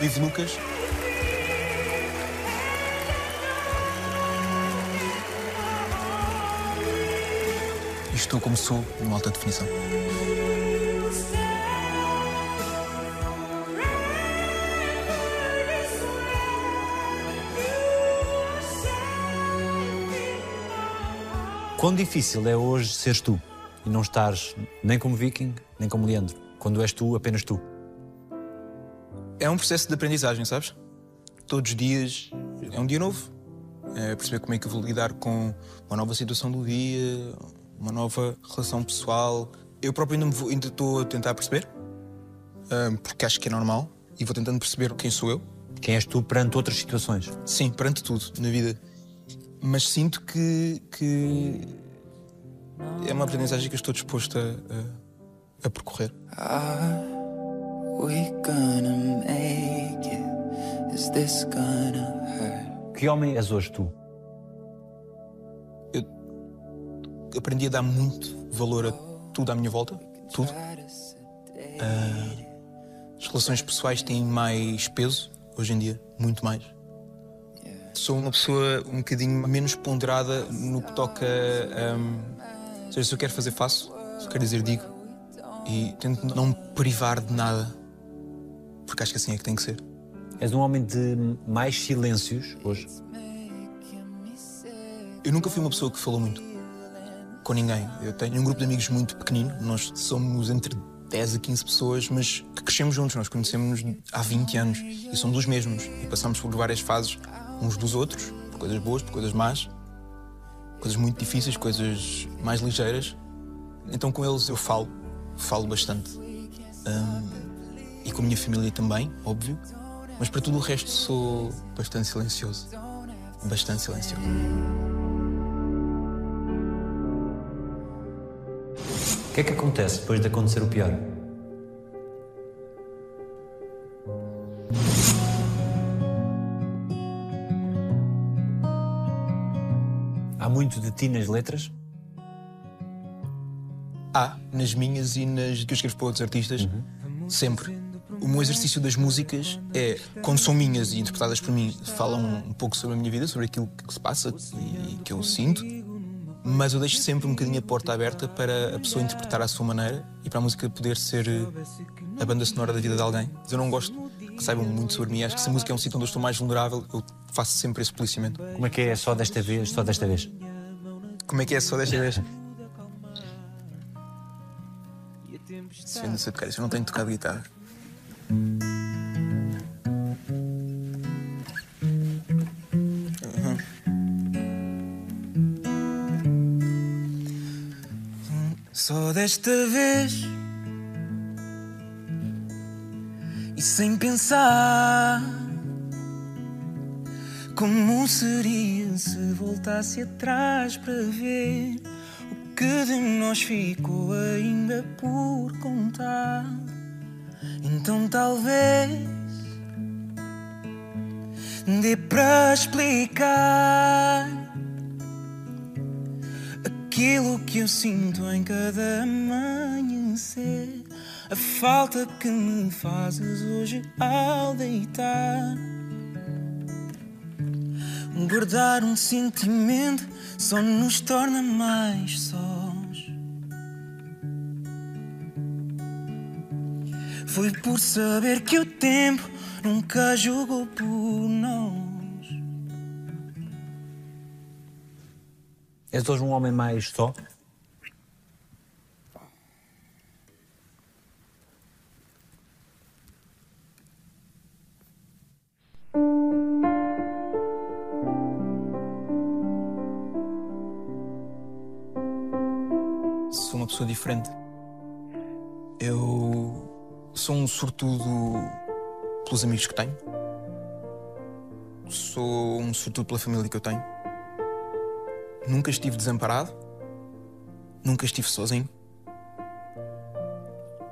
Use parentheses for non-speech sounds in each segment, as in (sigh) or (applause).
Vive Lucas. Estou como sou, numa alta definição. Quão difícil é hoje seres tu e não estares nem como Viking, nem como Leandro, quando és tu, apenas tu? É um processo de aprendizagem, sabes? Todos os dias é um dia novo. É perceber como é que eu vou lidar com uma nova situação do dia, uma nova relação pessoal. Eu próprio ainda, me vou- ainda estou a tentar perceber, ah, porque acho que é normal, e vou tentando perceber quem sou eu. Quem és tu perante outras situações? Sim, perante tudo na vida. Mas sinto que, que é uma aprendizagem que eu estou disposto a, a- a percorrer. Are Que homem és hoje tu? Eu aprendi a dar muito valor a tudo à minha volta, tudo. Ah, as relações pessoais têm mais peso hoje em dia, muito mais. Sou uma pessoa um bocadinho menos ponderada no que toca. ou seja, se eu quero fazer, faço. Se eu quero dizer, digo. E tento não me privar de nada. Porque acho que assim é que tem que ser. És um homem de mais silêncios hoje? Eu nunca fui uma pessoa que falou muito com ninguém. Eu tenho um grupo de amigos muito pequenino, nós somos entre 10 a 15 pessoas, mas que crescemos juntos, nós conhecemos-nos há 20 anos e somos os mesmos. E passamos por várias fases uns dos outros, por coisas boas, por coisas más, coisas muito difíceis, coisas mais ligeiras. Então com eles eu falo, falo bastante. Hum, e com a minha família também, óbvio. Mas para tudo o resto sou bastante silencioso. Bastante silencioso. O que é que acontece depois de acontecer o pior? Há muito de ti nas letras? Há nas minhas e nas que eu escrevo para outros artistas, sempre. O meu exercício das músicas é, quando são minhas e interpretadas por mim, falam um pouco sobre a minha vida, sobre aquilo que se passa e que eu sinto, mas eu deixo sempre um bocadinho a porta aberta para a pessoa interpretar à sua maneira e para a música poder ser eh, a banda sonora da vida de alguém. Mas eu não gosto que saibam muito sobre mim. Acho que se a música é um sítio onde eu estou mais vulnerável, eu faço sempre esse policiamento. Como é que é só desta vez, só desta vez? Como é que é só desta vez? Se eu não sei tocar isso, eu não tenho tocado guitarra. Uhum. Só desta vez e sem pensar como seria se voltasse atrás para ver o que de nós ficou ainda por contar? Então talvez dê para explicar aquilo que eu sinto em cada amanhecer, a falta que me fazes hoje ao deitar. Guardar um sentimento só nos torna mais sós. Foi por saber que o tempo nunca jogou por nós. És hoje um homem mais só? Sou uma pessoa diferente. Eu sou um sortudo pelos amigos que tenho. Sou um sortudo pela família que eu tenho. Nunca estive desamparado. Nunca estive sozinho.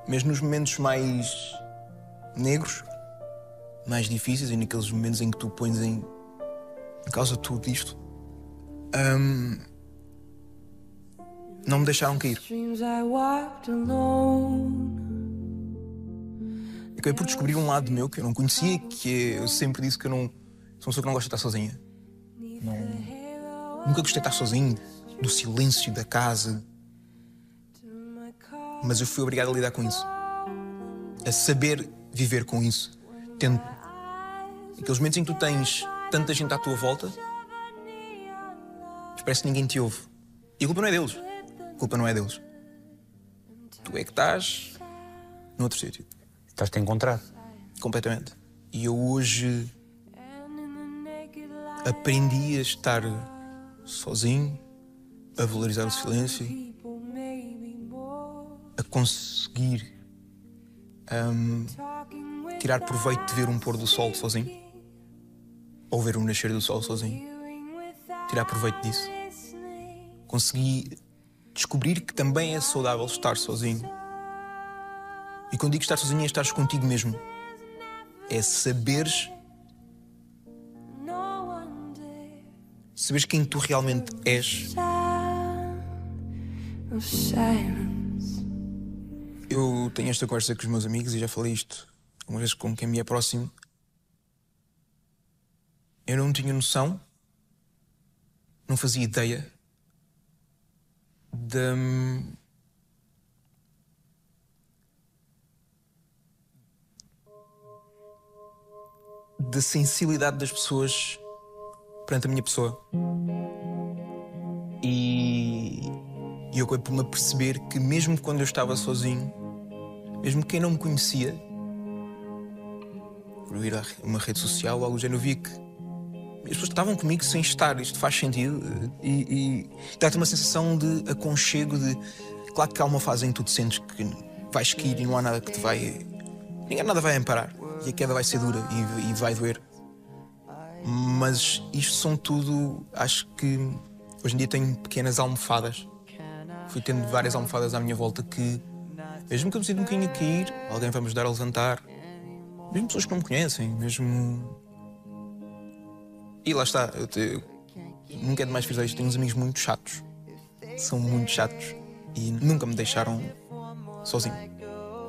Mesmo nos momentos mais negros, mais difíceis e naqueles momentos em que tu pões em, causa tudo isto, hum, não me deixaram cair. Acabei por descobrir um lado meu que eu não conhecia, que é, eu sempre disse que eu não sou uma pessoa que não gosta de estar sozinha. Não- nunca gostei de estar sozinho, do silêncio da casa. Mas eu fui obrigado a lidar com isso. A saber viver com isso. Tendo aqueles momentos em que tu tens tanta gente à tua volta, mas parece que ninguém te ouve. E a culpa não é deles. A culpa não é deles. Tu é que estás noutro sítio. Estás-te a encontrar. Completamente. E eu hoje aprendi a estar sozinho, a valorizar o silêncio, a conseguir hum, tirar proveito de ver um pôr do sol sozinho, ou ver um nascer do sol sozinho. Tirar proveito disso. Consegui descobrir que também é saudável estar sozinho. E quando digo estar sozinho é estar contigo mesmo. É saberes. Saberes quem tu realmente és. Eu tenho esta conversa com os meus amigos e já falei isto uma vez com quem me é próximo. Eu não tinha noção, não fazia ideia da. Da sensibilidade das pessoas perante a minha pessoa. E, eu acabei por me aperceber que, mesmo quando eu estava sozinho, mesmo quem não me conhecia, por vir a uma rede social ou algo do via que as pessoas estavam comigo sem estar. Isto faz sentido. E, e dá-te uma sensação de aconchego, de. Claro que há uma fase em que tu te sentes que vais cair e não há nada que te vai. Ninguém nada vai amparar. E a queda vai ser dura e, e vai doer. Mas isto são tudo. Acho que hoje em dia tenho pequenas almofadas. Fui tendo várias almofadas à minha volta que, mesmo que eu me sinta um bocadinho a cair, alguém vai me ajudar a levantar. Mesmo pessoas que não me conhecem, mesmo. E lá está, eu te- nunca é demais dizer isto. Tenho uns amigos muito chatos. São muito chatos. E nunca me deixaram sozinho.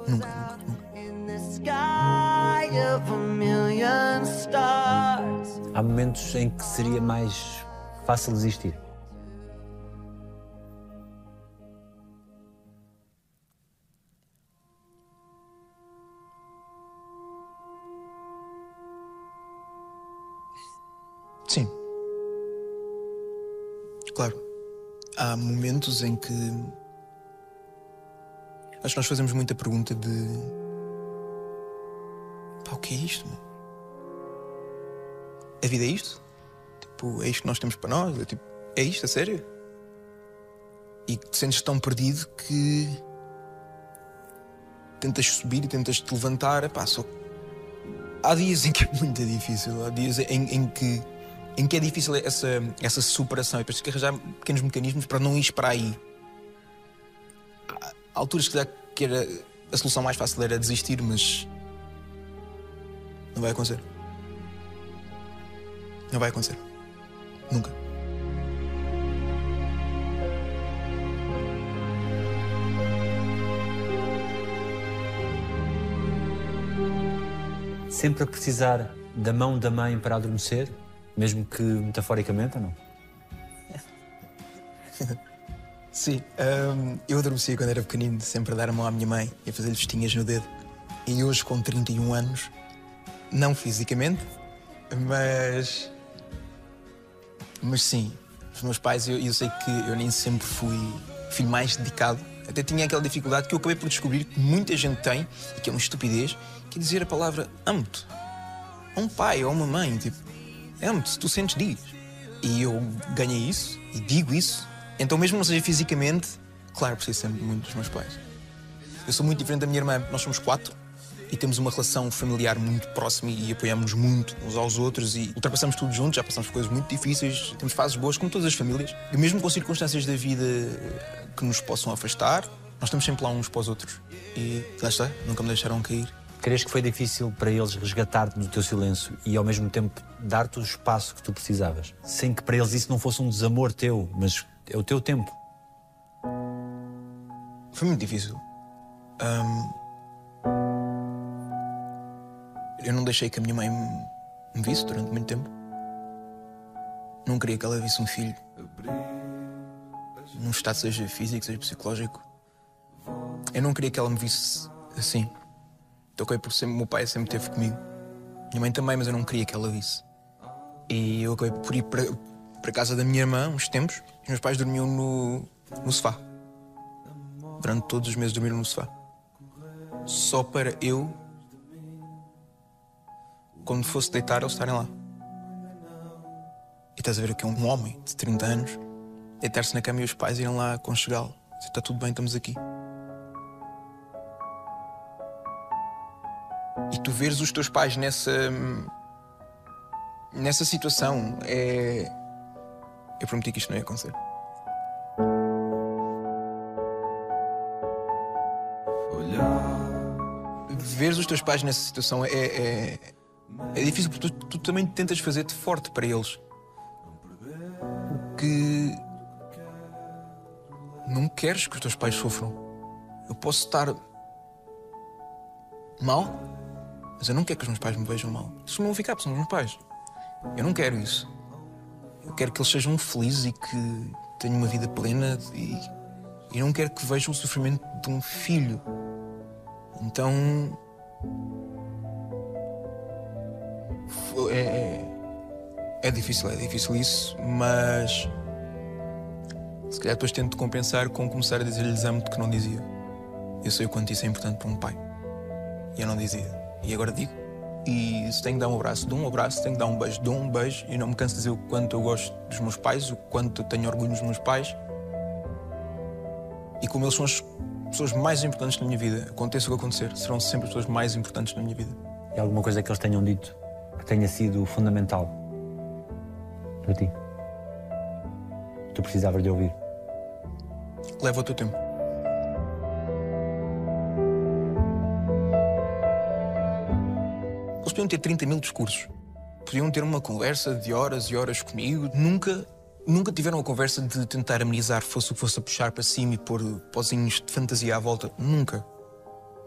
Nunca, nunca, nunca. Há momentos em que seria mais fácil desistir. Sim. Claro. Há momentos em que. Acho que nós fazemos muita pergunta de. Pá, o que é isto? A vida é isto? Tipo, é isto que nós temos para nós? É, tipo, é isto, a sério? E te sentes tão perdido que. Tentas subir e tentas te levantar, pá, só há dias em que é muito difícil, há dias em, em que em que é difícil essa, essa superação e depois que arranjar pequenos mecanismos para não ir para aí. Há alturas que, que era, a solução mais fácil era desistir, mas não vai acontecer. Não vai acontecer. Nunca. Sempre a precisar da mão da mãe para adormecer, mesmo que metaforicamente ou não? (laughs) Sim, hum, eu adormecia quando era pequenino, sempre a dar a mão à minha mãe e a fazer-lhe festinhas no dedo. E hoje, com 31 anos, não fisicamente, mas. Mas sim, os meus pais, eu, eu sei que eu nem sempre fui filho mais dedicado. Até tinha aquela dificuldade que eu acabei por descobrir que muita gente tem, e que é uma estupidez, que é dizer a palavra amo-te. A um pai ou a uma mãe, tipo, amo-te, se tu sentes, diz. E eu ganhei isso e digo isso. Então, mesmo não seja fisicamente, claro, preciso sempre muito dos meus pais. Eu sou muito diferente da minha irmã. Nós somos quatro e temos uma relação familiar muito próxima e apoiamos-nos muito uns aos outros e ultrapassamos tudo juntos, já passamos por coisas muito difíceis, temos fases boas, como todas as famílias. E mesmo com circunstâncias da vida que nos possam afastar, nós estamos sempre lá uns para os outros. E lá está, nunca me deixaram cair. Crees que foi difícil para eles resgatar-te no teu silêncio e ao mesmo tempo dar-te o espaço que tu precisavas? Sem que para eles isso não fosse um desamor teu, mas é o teu tempo. Foi muito difícil. Ahm, eu não deixei que a minha mãe me, visse durante muito tempo. Não queria que ela visse um filho num estado seja físico, seja psicológico. Eu não queria que ela me visse assim. Então, acabei por sempre, meu pai sempre esteve comigo. Minha mãe também, mas eu não queria que ela visse. E eu acabei por ir para, para casa da minha irmã uns tempos. Os meus pais dormiam no, no sofá. Durante todos os meses dormiram no sofá. Só para eu, quando fosse deitar, eles estarem lá. E estás a ver que é um homem de 30 anos deitar-se na cama e os pais irem lá aconchegá-lo. Está tudo bem, estamos aqui. E tu veres os teus pais nessa. nessa situação é. Eu prometi que isto não ia acontecer. Veres os teus pais nessa situação é. é, é difícil porque tu, tu também tentas fazer-te forte para eles. O que. Não queres que os teus pais sofram. Eu posso estar. mal, mas eu não quero que os meus pais me vejam mal. Eles não vão ficar, porque são os meus pais. Eu não quero isso. Eu quero que eles sejam felizes e que tenham uma vida plena e, e não quero que vejam o sofrimento de um filho. Então. É, é, é difícil, é difícil isso, mas. Se calhar depois tento compensar com começar a dizer-lhes amo-te que não dizia. Eu sei o quanto isso é importante para um pai. E eu não dizia. E agora digo. E se tenho que dar um abraço, dou um abraço. Tenho que dar um beijo, dou um beijo. E não me canso de dizer o quanto eu gosto dos meus pais, o quanto eu tenho orgulho dos meus pais. E como eles são as pessoas mais importantes na minha vida, aconteça o que acontecer, serão sempre as pessoas mais importantes na minha vida. E alguma coisa que eles tenham dito que tenha sido fundamental para ti? Tu precisavas de ouvir. Leva o teu tempo. Eles podiam ter 30 mil discursos. Podiam ter uma conversa de horas e horas comigo. Nunca, nunca tiveram a conversa de tentar amenizar, fosse o que fosse a puxar para cima e pôr pozinhos de fantasia à volta. Nunca.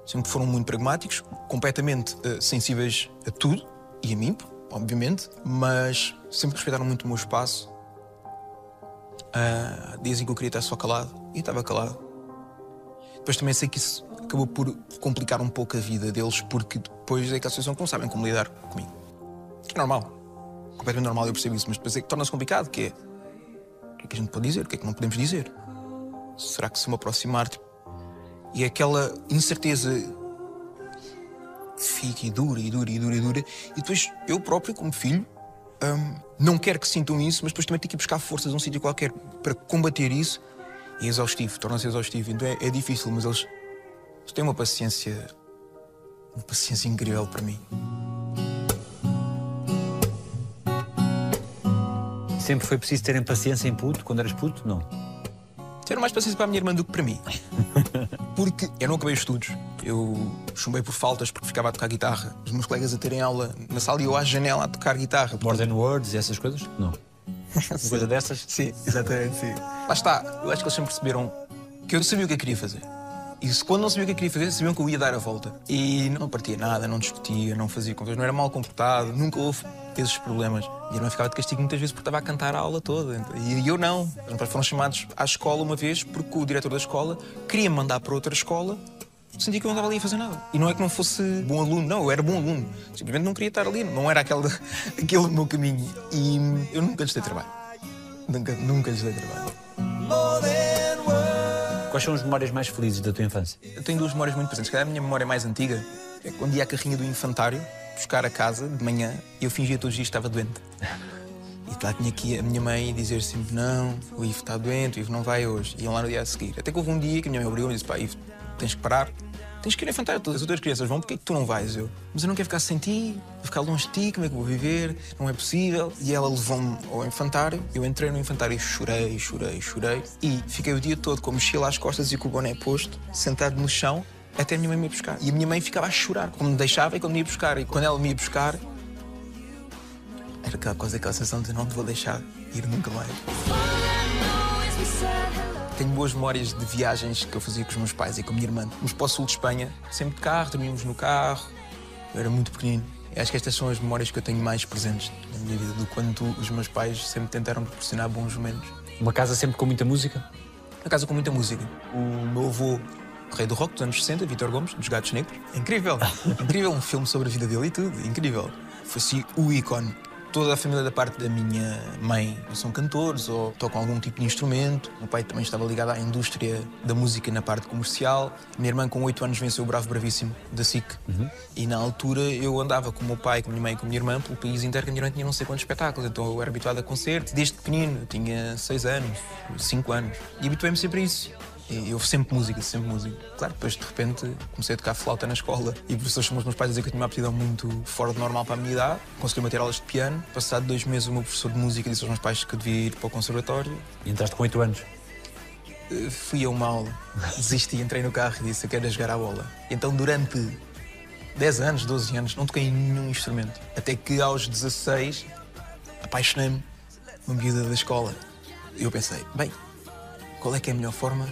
Sempre foram muito pragmáticos, completamente eh, sensíveis a tudo e a mim, obviamente, mas sempre respeitaram muito o meu espaço. Ah, dias em que eu queria estar só calado e estava calado. Depois também sei que isso acabou por complicar um pouco a vida deles, porque depois é que situação que não sabem como lidar comigo. É normal. Completamente normal, eu percebo isso, mas depois é que torna-se complicado, que é o que é que a gente pode dizer, o que é que não podemos dizer? Será que se me aproximar tipo, e aquela incerteza fica e dura e dura e dura e dura, e depois eu próprio, como filho, hum, não quero que sintam isso, mas depois também tenho que buscar forças a um sítio qualquer para combater isso. E é exaustivo, torna-se exaustivo. Então é, é difícil, mas eles, eles têm uma paciência. Uma paciência incrível para mim. Sempre foi preciso terem paciência em puto, quando eras puto? Não. Tiveram mais paciência para a minha irmã do que para mim. (laughs) Porque eu não acabei os estudos. Eu chumbei por faltas porque ficava a tocar guitarra. Os meus colegas a terem aula na sala e eu à janela a tocar guitarra. More than words e essas coisas? Não. (laughs) Uma coisa dessas? Sim, exatamente, sim. Lá está, eu acho que eles sempre perceberam que eu sabia o que eu queria fazer. E se quando não sabia o que eu queria fazer, sabiam que eu ia dar a volta. E não partia nada, não discutia, não fazia conversas, não era mal comportado, nunca houve esses problemas. E a irmã ficava de castigo muitas vezes porque estava a cantar a aula toda. E eu não. Os meus pais foram chamados à escola uma vez porque o diretor da escola queria me mandar para outra escola. Sentia que eu não estava ali a fazer nada. E não é que não fosse bom aluno, não, eu era bom aluno. Simplesmente não queria estar ali, não era aquele, (laughs) aquele meu caminho. E eu nunca lhes dei trabalho. Nunca, nunca lhes dei trabalho. Quais são as memórias mais felizes da tua infância? Eu tenho duas memórias muito presentes. Se calhar a minha memória mais antiga é quando ia à carrinha do infantário buscar a casa de manhã e eu fingia todos os dias que estava doente. E lá tinha aqui a minha mãe dizer sempre: Não, o Ivo está doente, o Ivo não vai hoje. E iam lá no dia a seguir. Até que houve um dia que a minha mãe obrigou-me e disse: Pá, Ivo, tens que parar, tens que ir infantário, todas as outras crianças vão, porque é que tu não vais? Eu, mas eu não quero ficar sem ti, vou ficar longe de ti, como é que vou viver? Não é possível. E ela levou-me ao infantário, eu entrei no infantário e chorei, chorei, chorei. E fiquei o dia todo com a mochila às costas e com o boné posto, sentado no chão, até a minha mãe me ia buscar. E a minha mãe ficava a chorar, como me deixava e quando me ia buscar. E quando ela me ia buscar, era aquela coisa, aquela sensação de não te vou deixar ir nunca mais. Tenho boas memórias de viagens que eu fazia com os meus pais e com a minha irmã. Fomos para o sul de Espanha, sempre de carro, dormíamos no carro. Eu era muito pequenino. Acho que estas são as memórias que eu tenho mais presentes na minha vida, do quanto os meus pais sempre tentaram proporcionar bons momentos. Uma casa sempre com muita música? Na casa com muita música. O meu avô, rei do rock dos anos 60, Vitor Gomes, dos Gatos Negros. Incrível! (laughs) incrível, um filme sobre a vida dele e tudo. Incrível. Foi assim o ícone. Toda a família da parte da minha mãe são cantores ou tocam algum tipo de instrumento. O meu pai também estava ligado à indústria da música na parte comercial. Minha irmã, com 8 anos, venceu o Bravo Bravíssimo da SIC. E na altura eu andava com o meu pai, com a minha mãe e com a minha irmã pelo país inteiro, que a minha irmã tinha não sei quantos espetáculos. Então eu era habituado a concertos desde pequenino. Eu tinha 6 anos, 5 anos. E habituei-me sempre a isso. E Eu sempre música, sempre música. Claro, depois de repente comecei a tocar flauta na escola e professores como os meus pais diziam que eu tinha uma aptidão muito fora do normal para a minha idade. Consegui ter aulas de piano. Passado dois meses, o meu professor de música disse aos meus pais que eu devia ir para o conservatório. E entraste com 8 anos. Eh, Fui a uma aula, desisti, entrei no carro e disse: Eu quero é jogar à bola. Então, durante 10 anos, 12 anos, não toquei em nenhum instrumento. Até que aos 16 apaixonei-me uma miúda da escola. E eu pensei: bem, qual é que é a melhor forma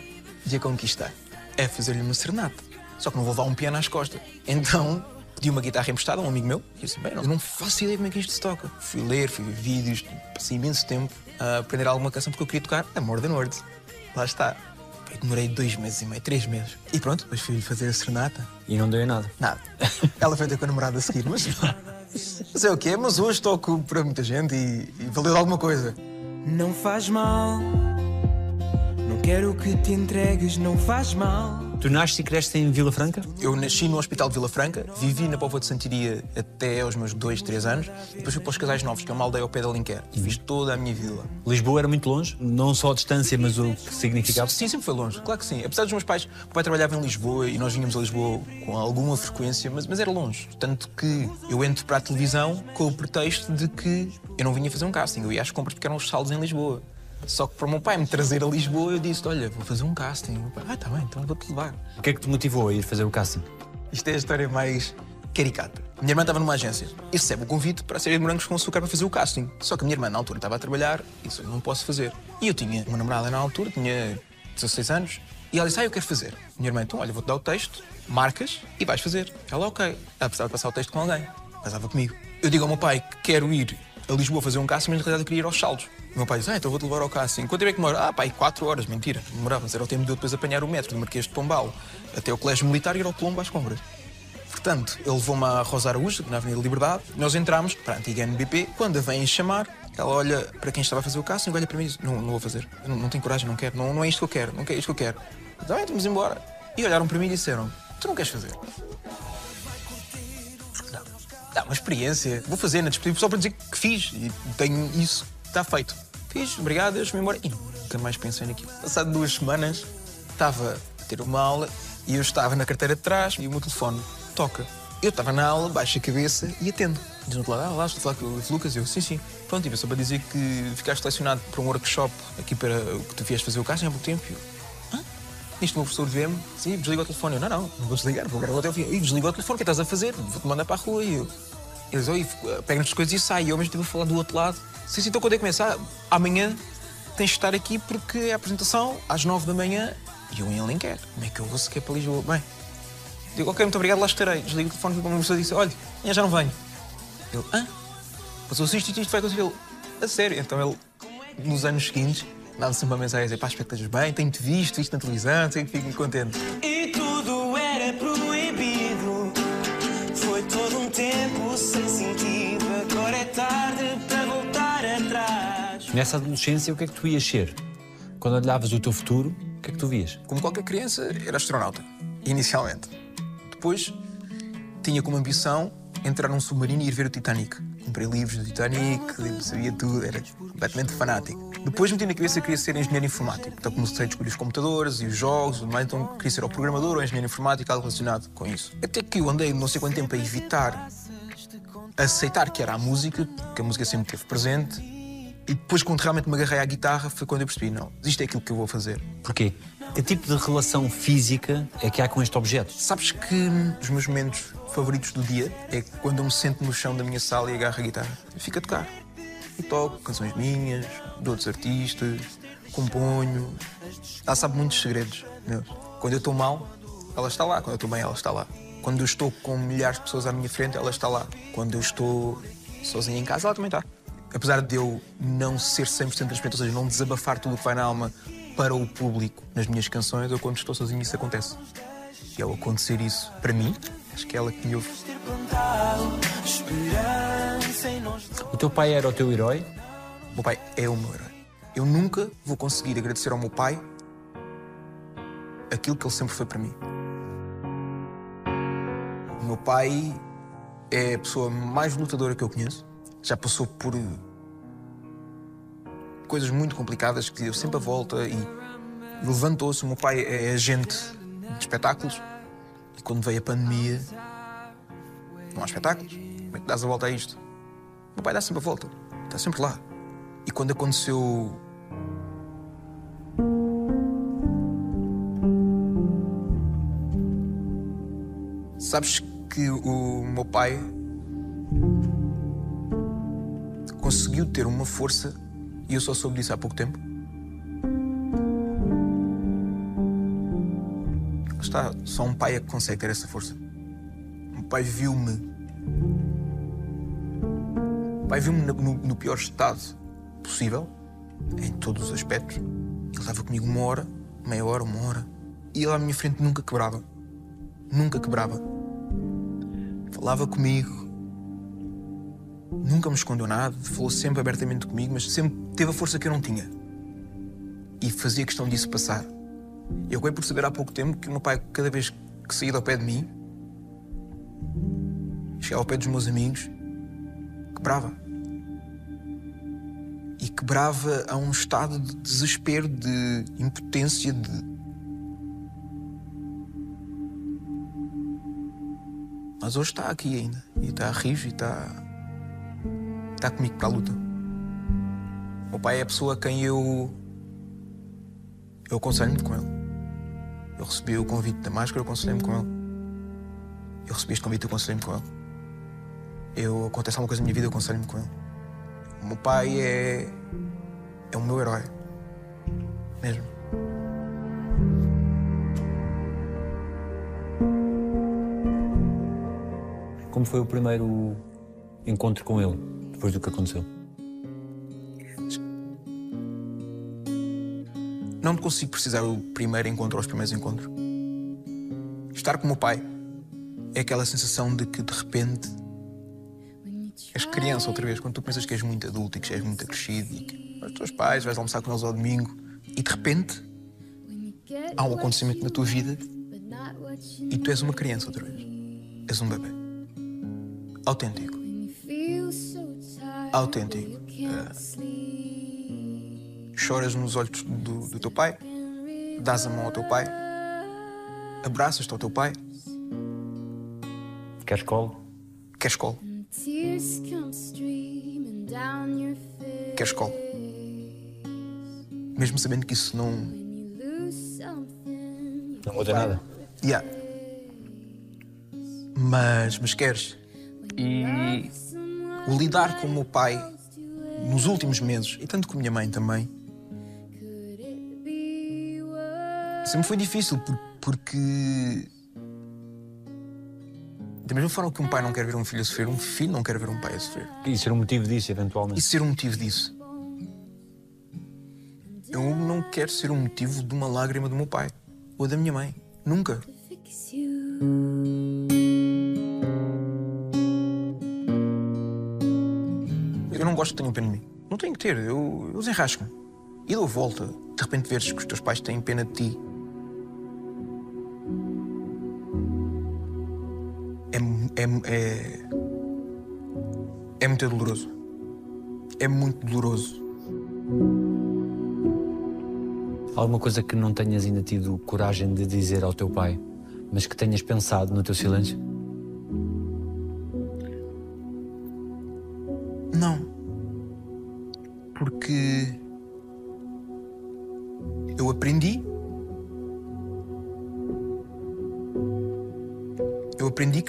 de a conquistar? É fazer-lhe uma serenata. Só que não vou levar um piano às costas. Então, pedi uma guitarra emprestada a um amigo meu. E eu disse: bem, não, não faço ideia como é que isto se toca. Fui ler, fui ver vídeos, passei imenso tempo a aprender alguma canção porque eu queria tocar a More Than Words. Lá está. Eu demorei dois meses e meio, três meses. E pronto, depois fui fazer a serenata. E não deu em nada. Nada. (laughs) Ela foi ter com a namorada a seguir, mas. (laughs) Mas é o quê? Mas hoje toco para muita gente e, e valeu alguma coisa. Não faz mal. Não quero que te entregues, não faz mal. Tu nasces e cresces em Vila Franca? Eu nasci no Hospital de Vila Franca, vivi na Póvoa de Santiria até aos meus dois, três anos, e depois fui para os Casais Novos, que é uma aldeia ao pé de Alenquer, e fiz toda a minha vida lá. Lisboa era muito longe, não só a distância, mas o que significava. Sim, sempre foi longe, claro que sim. Apesar dos meus pais, o pai trabalhava em Lisboa e nós vínhamos a Lisboa com alguma frequência, mas, mas era longe. Tanto que eu entro para a televisão com o pretexto de que eu não vinha fazer um casting, eu ia às compras porque eram os saldos em Lisboa. Só que para o meu pai me trazer a Lisboa, eu disse: Olha, vou fazer um casting. O meu pai, ah, tá bem, então vou-te levar. O que é que te motivou a ir fazer o casting? Isto é a história mais caricata. Minha irmã estava numa agência e recebe o convite para a série de morangos com açúcar para fazer o casting. Só que a minha irmã, na altura, estava a trabalhar e disse: Eu não posso fazer. E eu tinha uma namorada na altura, tinha 16 anos, e ela disse: Ah, eu quero fazer. Minha irmã, então, olha, vou-te dar o texto, marcas e vais fazer. Ela, ok. Ela precisava passar o texto com alguém. Casava comigo. Eu digo ao meu pai que quero ir a Lisboa fazer um casting, mas na realidade eu queria ir aos saldos. Meu pai diz: Ah, então vou-te levar ao casting. Quanto tempo é que demora? Ah, pai, 4 horas. Mentira, demorava, mas era o tempo de eu depois apanhar o metro do Marquês de Pombal até o Colégio Militar e ir ao Colombo às compras. Portanto, ele levou-me a Rosa Araújo, na Avenida Liberdade. Nós entramos para a antiga NBP. Quando a vêm chamar, ela olha para quem estava a fazer o casting, olha para mim e diz: Não, não vou fazer. Não, não tenho coragem, não quero. Não, não é isto que eu quero. Não é isto que eu quero. Então, bem, vamos embora. E olharam para mim e disseram: Tu não queres fazer? Não. Dá uma experiência. Vou fazer na despedida só para dizer que fiz. E tenho isso. Está feito. Fiz, obrigado, Deus, me embora. E nunca mais pensei naquilo. Passado duas semanas, estava a ter uma aula e eu estava na carteira de trás e o meu telefone toca. Eu estava na aula, baixo a cabeça e atendo. Diz no outro lado, ah, lá, estou a falar com o Lucas. Eu, sim, sim. Pronto, e só para dizer que ficaste selecionado para um workshop aqui para o que tu vieste fazer o casting há pouco tempo. Eu? Isto o meu professor vê-me, sim, desliga o telefone. Eu, não, não, não vou desligar, vou gravar até o fim. E desliga o telefone, o que estás a fazer? Vou-te mandar para a rua. E eu, eles, oi, pega nas coisas e sai. E eu mesmo estive a falar do outro lado. Sim, sim, então quando é que começa? Ah, amanhã tens de estar aqui porque é a apresentação às nove da manhã e eu em Alenquer. Como é que eu vou sequer para Lisboa? Bem, digo, ok, muito obrigado, lá estarei. Desligo o telefone para meu professor e disse, olha, amanhã já não venho. Ele, hã? Passou-se isto e isto vai acontecer. A sério. Então ele, nos anos seguintes, dava sempre uma mensagem a dizer, pá, estejas bem, tenho-te visto, visto na televisão, sei que fico contente. Sem sentido. Agora é tarde para voltar atrás. Nessa adolescência, o que é que tu ias ser? Quando olhavas o teu futuro, o que é que tu vias? Como qualquer criança, era astronauta, inicialmente. Depois, tinha como ambição entrar num submarino e ir ver o Titanic. Comprei livros do Titanic, sabia tudo, era completamente fanático. Depois meti na cabeça que queria ser engenheiro informático. Então comecei a descobrir os computadores e os jogos, e tudo mais, então queria ser ou programador ou engenheiro informático, algo relacionado com isso. Até que eu andei não sei quanto tempo a evitar aceitar que era a música, que a música sempre esteve presente. E depois, quando realmente me agarrei à guitarra, foi quando eu percebi: não, isto é aquilo que eu vou fazer. Porquê? Que tipo de relação física é que há com este objeto? Sabes que hum, os meus momentos favoritos do dia é quando eu me sento no chão da minha sala e agarro a guitarra. Eu fico a tocar. E toco canções minhas, de outros artistas, componho. Ela sabe muitos segredos meus. Quando eu estou mal, ela está lá. Quando eu estou bem, ela está lá. Quando eu estou com milhares de pessoas à minha frente, ela está lá. Quando eu estou sozinho em casa, ela também está. Apesar de eu não ser 100% transparente, ou seja, não desabafar tudo o que vai na alma para o público nas minhas canções, eu quando estou sozinho isso acontece. E ao acontecer isso para mim, acho que é ela que me ouve. O teu pai era o teu herói? O meu pai é o meu herói. Eu nunca vou conseguir agradecer ao meu pai aquilo que ele sempre foi para mim. O meu pai é a pessoa mais lutadora que eu conheço. Já passou por coisas muito complicadas que deu sempre a volta e levantou-se. O meu pai é agente de espetáculos e quando veio a pandemia não há espetáculos. Como é que dás a volta a isto? O meu pai dá sempre a volta. Está sempre lá. E quando aconteceu. Sabes que o meu pai conseguiu ter uma força e eu só soube disso há pouco tempo? Está, só um pai é que consegue ter essa força. O pai viu-me. O pai viu-me no- no pior estado possível, em todos os aspectos. Ele estava comigo uma hora, meia hora, uma hora. E ele à minha frente nunca quebrava. Nunca quebrava. Falava comigo. Nunca me escondeu nada. Falou sempre abertamente comigo, mas sempre teve a força que eu não tinha. E fazia questão disso passar. Eu acabei por saber há pouco tempo que o meu pai, cada vez que saía ao pé de mim, chegava ao pé dos meus amigos, quebrava. E quebrava a um estado de desespero, de impotência, de. Mas hoje está aqui ainda. E está rijo e está. está comigo para a luta. O meu pai é a pessoa a quem eu. eu aconselho-me com ele. Eu recebi o convite da máscara, eu aconselhei-me com ele. Eu recebi este convite, eu aconselhei-me com ele. Eu acontece alguma coisa na minha vida, eu aconselho-me com ele. O meu pai é. é o meu herói. Mesmo. Como foi o primeiro encontro com ele, depois do que aconteceu? Não te consigo precisar o primeiro encontro ou os primeiros encontros. Estar com o meu pai é aquela sensação de que de repente és criança outra vez, quando tu pensas que és muito adulto e que és muito crescido e que os teus pais vais almoçar com eles ao domingo e de repente há um acontecimento na tua vida e tu és uma criança outra vez. És um bebê. Autêntico. Autêntico. choras nos olhos do, do teu pai, dás a mão ao teu pai, abraças-te ao teu pai, Queres colo? queres colo, queres colo. Mesmo sabendo que isso não. Não muda nada. Yeah. Mas, mas queres. E o lidar com o meu pai nos últimos meses, e tanto com a minha mãe também, sempre foi difícil por- porque. Da mesma forma que um pai não quer ver um filho a sofrer, um filho não quer ver um pai a sofrer. E ser um motivo disso, eventualmente. E ser um motivo disso. Eu não quero ser um motivo de uma lágrima do meu pai ou da minha mãe. Nunca. Não gosto que tenham pena de mim. Não tenho que ter. Eu, eu desenrasco-me. E dou volta. De repente veres que os teus pais têm pena de ti. É, é, é, é muito doloroso. É muito doloroso. Alguma coisa que não tenhas ainda tido coragem de dizer ao teu pai, mas que tenhas pensado no teu silêncio?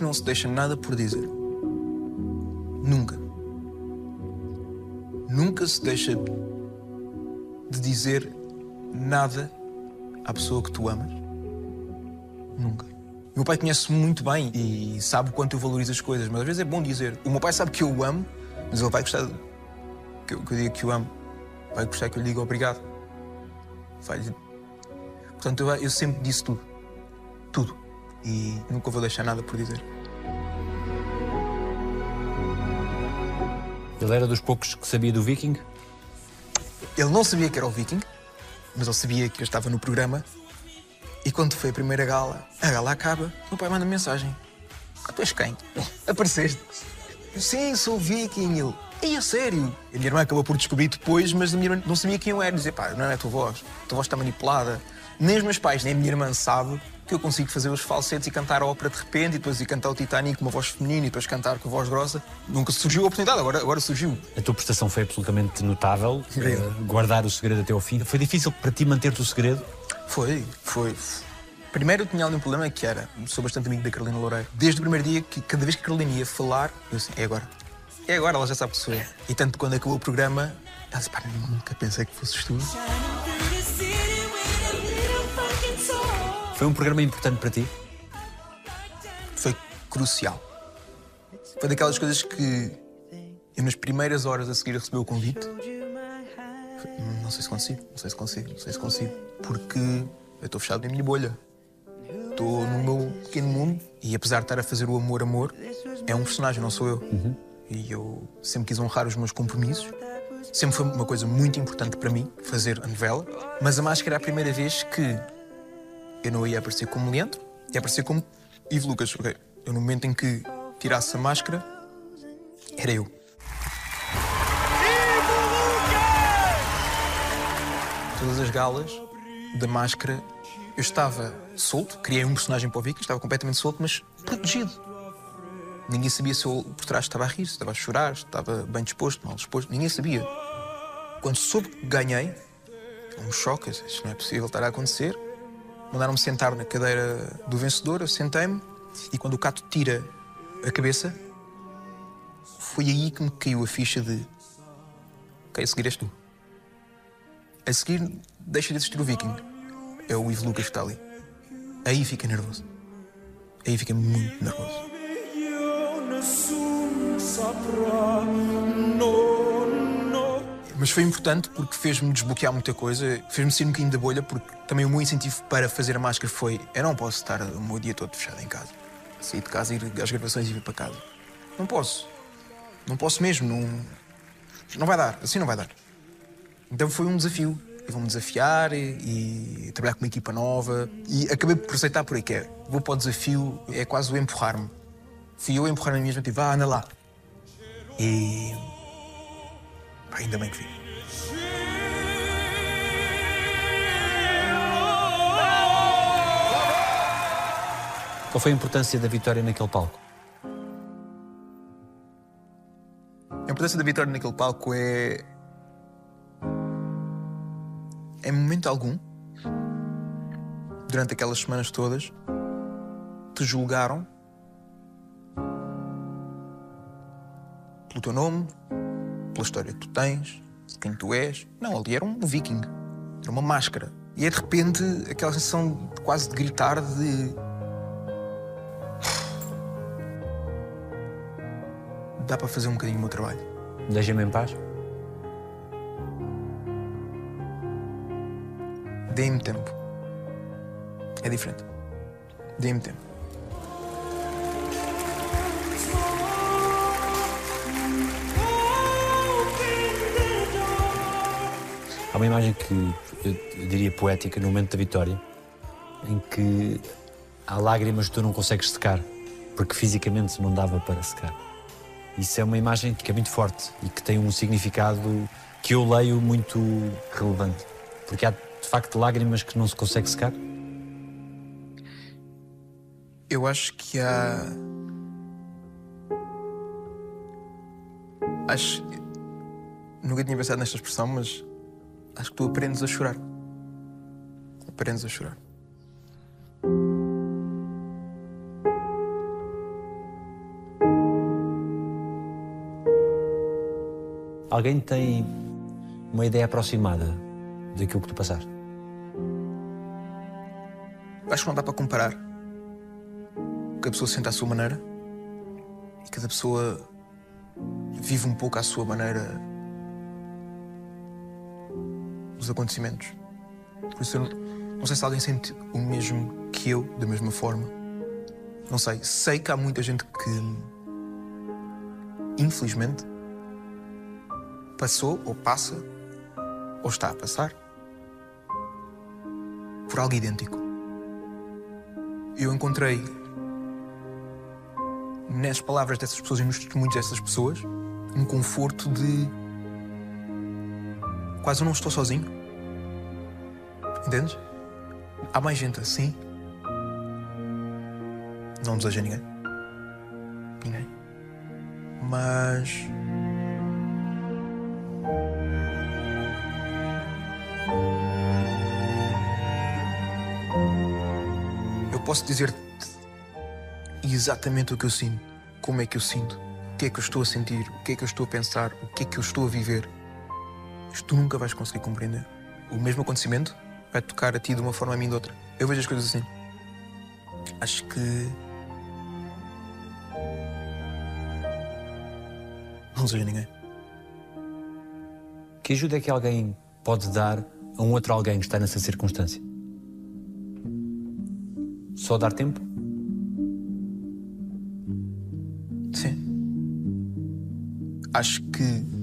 Não se deixa nada por dizer. Nunca. Nunca se deixa de dizer nada à pessoa que tu amas. Nunca. O meu pai conhece-me muito bem e sabe o quanto eu valorizo as coisas, mas às vezes é bom dizer. O meu pai sabe que eu o amo, mas ele vai gostar que eu, que eu diga que o amo. Vai gostar que eu lhe diga obrigado. Vai Portanto, eu, eu sempre disse tudo. Tudo. E nunca vou deixar nada por dizer. Ele era dos poucos que sabia do Viking? Ele não sabia que era o Viking, mas ele sabia que eu estava no programa. E quando foi a primeira gala, a gala acaba, o pai manda mensagem: Ah, tu és quem? (laughs) Apareceste. Sim, sou o Viking. Ele, Ei, a sério? E a minha irmã acabou por descobrir depois, mas a minha irmã não sabia quem eu era. Dizia, pá, não é a tua voz, a tua voz está manipulada. Nem os meus pais, nem a minha irmã sabe que eu consigo fazer os falsetes e cantar a ópera de repente, e depois ir cantar o Titanic com uma voz feminina, e depois cantar com a voz grossa. Nunca surgiu a oportunidade, agora, agora surgiu. A tua prestação foi absolutamente notável. Eh, guardar o segredo até ao fim. Foi difícil para ti manter-te o segredo? Foi, foi. Primeiro eu tinha ali um problema que era, sou bastante amigo da Carolina Loureiro. Desde o primeiro dia, que cada vez que a Carolina ia falar, eu assim, é agora. É agora, ela já sabe que sou eu. E tanto quando acabou o programa, ela disse, pá, nunca pensei que fosses tu. Foi um programa importante para ti? Foi crucial. Foi daquelas coisas que eu nas primeiras horas a seguir a receber o convite, foi, "Hum, não sei se consigo, não sei se consigo, não sei se consigo. Porque eu estou fechado na minha bolha. Estou no meu pequeno mundo e apesar de estar a fazer o amor amor, é um personagem, não sou eu. E eu sempre quis honrar os meus compromissos. Sempre foi uma coisa muito importante para mim fazer a novela, mas a máscara é a primeira vez que eu não ia aparecer como Leandro, ia aparecer como Ivo Lucas. Eu, no momento em que tirasse a máscara, era eu. Todas as galas da máscara, eu estava solto, criei um personagem para o Vicky, estava completamente solto, mas protegido. Ninguém sabia se eu por trás estava a rir, se estava a chorar, se estava bem disposto, mal disposto, ninguém sabia. Quando soube que ganhei, um choque, isto não é possível estar a acontecer. Mandaram-me sentar na cadeira do vencedor, eu sentei-me e quando o Cato tira a cabeça, foi aí que me caiu a ficha de ok, a seguir és tu. A seguir deixa de existir o Viking. É o Ivo Lucas que está ali. Aí fica nervoso. Aí fica muito nervoso. Mas foi importante porque fez-me desbloquear muita coisa, fez-me sair um bocadinho da bolha, porque também o meu incentivo para fazer a máscara foi: eu não posso estar o meu dia todo fechado em casa. Sair de casa, ir às gravações e vir para casa. Não posso. Não posso mesmo. Não, não vai dar. Assim não vai dar. Então foi um desafio. Eu vou-me desafiar e, e trabalhar com uma equipa nova. E acabei por aceitar por aí que é. Vou para o desafio, é quase o empurrar-me. Fui eu a empurrar-me mesmo, tipo, ah, anda lá. E. Ainda bem que vi. Qual foi a importância da vitória naquele palco? A importância da vitória naquele palco é. Em momento algum, durante aquelas semanas todas, te julgaram pelo teu nome, pela história que tu tens, de quem tu és. Não, ali era um viking, era uma máscara. E é de repente aquela sensação de quase de gritar de. (sighs) Dá para fazer um bocadinho o meu trabalho. Deixa-me em paz? Dê-me tempo. É diferente. Dê-me tempo. Uma imagem que eu diria poética no momento da vitória, em que há lágrimas que tu não consegues secar, porque fisicamente não dava para secar. Isso é uma imagem que é muito forte e que tem um significado que eu leio muito relevante. Porque há de facto lágrimas que não se consegue secar? Eu acho que há. Acho. Nunca tinha pensado nesta expressão, mas acho que tu aprendes a chorar. Aprendes a chorar. Alguém tem uma ideia aproximada daquilo que tu passaste? Acho que não dá para comparar. Cada pessoa sente à sua maneira e cada pessoa vive um pouco à sua maneira os acontecimentos. Por isso eu não, sei se alguém sente o mesmo que eu, da mesma forma. Não sei. Sei que há muita gente que, infelizmente, passou ou passa ou está a passar por algo idêntico. Eu encontrei nas palavras dessas pessoas e nos testemunhos dessas pessoas um conforto de quase eu não estou sozinho. Entendes? Há mais gente assim. Não deseja ninguém. Ninguém. Mas. Eu posso dizer-te exatamente o que eu sinto, como é que eu sinto, o que é que eu estou a sentir, o que é que eu estou a pensar, o que é que eu estou a viver. Mas tu nunca vais conseguir compreender. O mesmo acontecimento vai tocar a ti de uma forma a mim de outra. Eu vejo as coisas assim. Acho que. Não seja ninguém. Que ajuda é que alguém pode dar a um outro alguém que está nessa circunstância? Só dar tempo? Sim. Acho que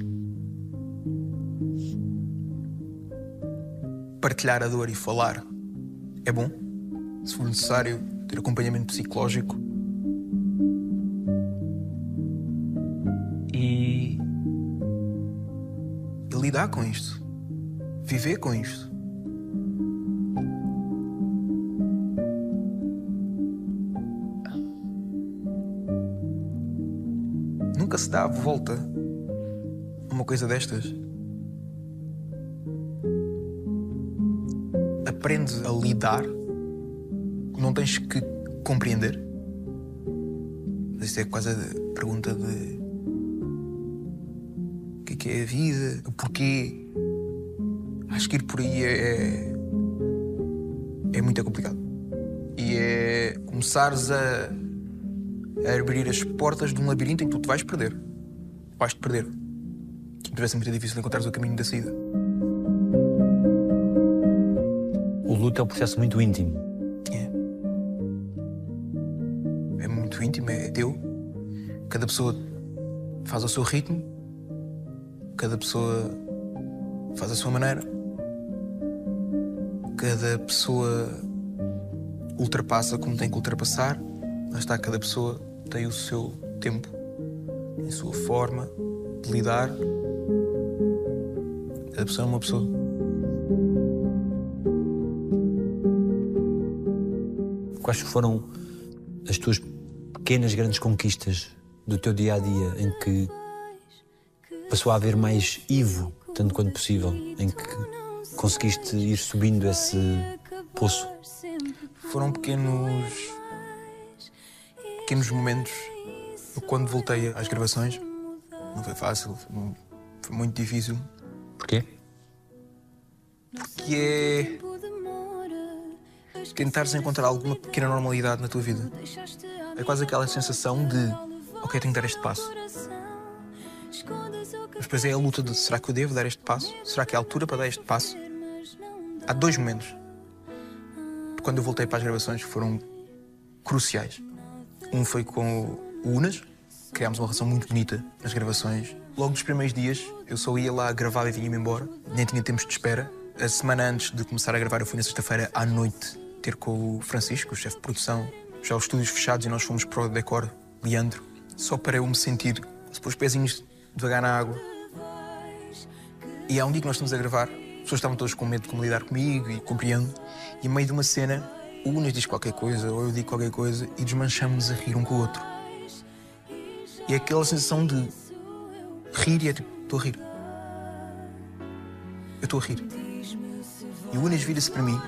partilhar a dor e falar é bom. Se for necessário, ter acompanhamento psicológico. E. e lidar com isto. Viver com isto. Nunca se dá a volta uma coisa destas. Aprendes a lidar, não tens que compreender. Isto é quase a pergunta de o que é, que é a vida, o porquê. Acho que ir por aí é, é muito complicado. E é começares a, a abrir as portas de um labirinto em que tu te vais perder. Vais-te perder. Deve ser muito difícil encontrares o caminho da saída. Luto é um processo muito íntimo. É. É muito íntimo, é teu. Cada pessoa faz o seu ritmo, cada pessoa faz a sua maneira, cada pessoa ultrapassa como tem que ultrapassar. Lá está, cada pessoa tem o seu tempo, a sua forma de lidar. Cada pessoa é uma pessoa. Quais foram as tuas pequenas, grandes conquistas do teu dia a dia em que passou a haver mais Ivo, tanto quanto possível, em que conseguiste ir subindo esse poço? Foram pequenos. pequenos momentos. Eu, quando voltei às gravações, não foi fácil, foi mu- foi muito difícil. Porquê? Que é. Tentares encontrar alguma pequena normalidade na tua vida. É quase aquela sensação de. Ok, tenho que dar este passo. Mas depois é a luta de será que eu devo dar este passo? Será que é a altura para dar este passo? Há dois momentos. Quando eu voltei para as gravações que foram cruciais. Um foi com o Unas, criámos uma relação muito bonita nas gravações. Logo dos primeiros dias, eu só ia lá gravar e vinha-me embora. Nem tinha tempos de espera. A semana antes de começar a gravar, eu fui na sexta-feira à noite ter com o Francisco, o chefe de produção. Já os estúdios fechados e nós fomos para o decor, Leandro. Só para eu me sentir, se pôr os pezinhos devagar na água. E há um dia que nós estamos a gravar pessoas estavam todas com medo de como lidar comigo e compreendo. E a meio de uma cena, o Unas diz qualquer coisa, ou eu digo qualquer coisa, e desmanchamos a rir um com o outro. E é aquela sensação de rir e é tipo, estou a rir. Eu estou a rir. E o Unas vira-se para mim.